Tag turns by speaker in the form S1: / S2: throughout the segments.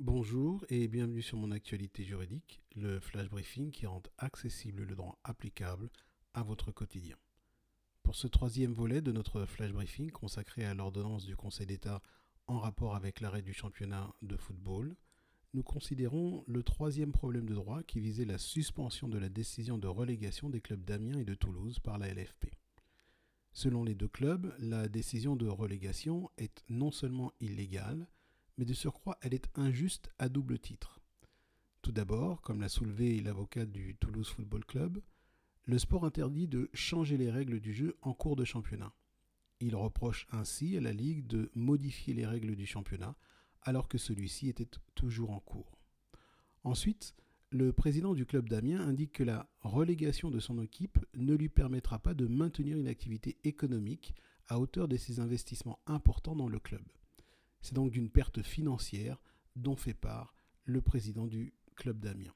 S1: Bonjour et bienvenue sur mon actualité juridique, le flash briefing qui rend accessible le droit applicable à votre quotidien. Pour ce troisième volet de notre flash briefing consacré à l'ordonnance du Conseil d'État en rapport avec l'arrêt du championnat de football, nous considérons le troisième problème de droit qui visait la suspension de la décision de relégation des clubs d'Amiens et de Toulouse par la LFP. Selon les deux clubs, la décision de relégation est non seulement illégale, mais de surcroît, elle est injuste à double titre. Tout d'abord, comme l'a soulevé l'avocat du Toulouse Football Club, le sport interdit de changer les règles du jeu en cours de championnat. Il reproche ainsi à la Ligue de modifier les règles du championnat alors que celui-ci était toujours en cours. Ensuite, le président du club d'Amiens indique que la relégation de son équipe ne lui permettra pas de maintenir une activité économique à hauteur de ses investissements importants dans le club. C'est donc d'une perte financière dont fait part le président du club d'Amiens.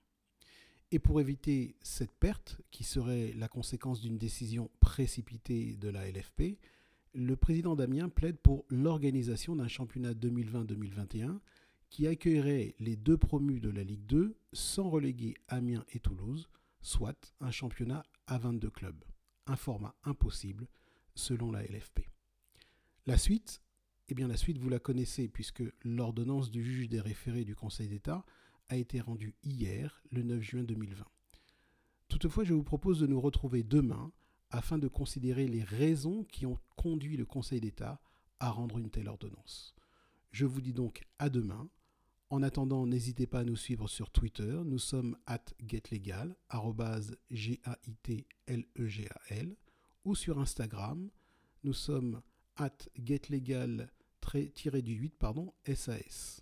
S1: Et pour éviter cette perte, qui serait la conséquence d'une décision précipitée de la LFP, le président d'Amiens plaide pour l'organisation d'un championnat 2020-2021 qui accueillerait les deux promus de la Ligue 2 sans reléguer Amiens et Toulouse, soit un championnat à 22 clubs. Un format impossible selon la LFP. La suite bien, la suite, vous la connaissez, puisque l'ordonnance du juge des référés du Conseil d'État a été rendue hier, le 9 juin 2020. Toutefois, je vous propose de nous retrouver demain afin de considérer les raisons qui ont conduit le Conseil d'État à rendre une telle ordonnance. Je vous dis donc à demain. En attendant, n'hésitez pas à nous suivre sur Twitter. Nous sommes at getlegal, G-A-I-T-L-E-G-A-L, ou sur Instagram. Nous sommes at getlegal-du8, pardon, SAS.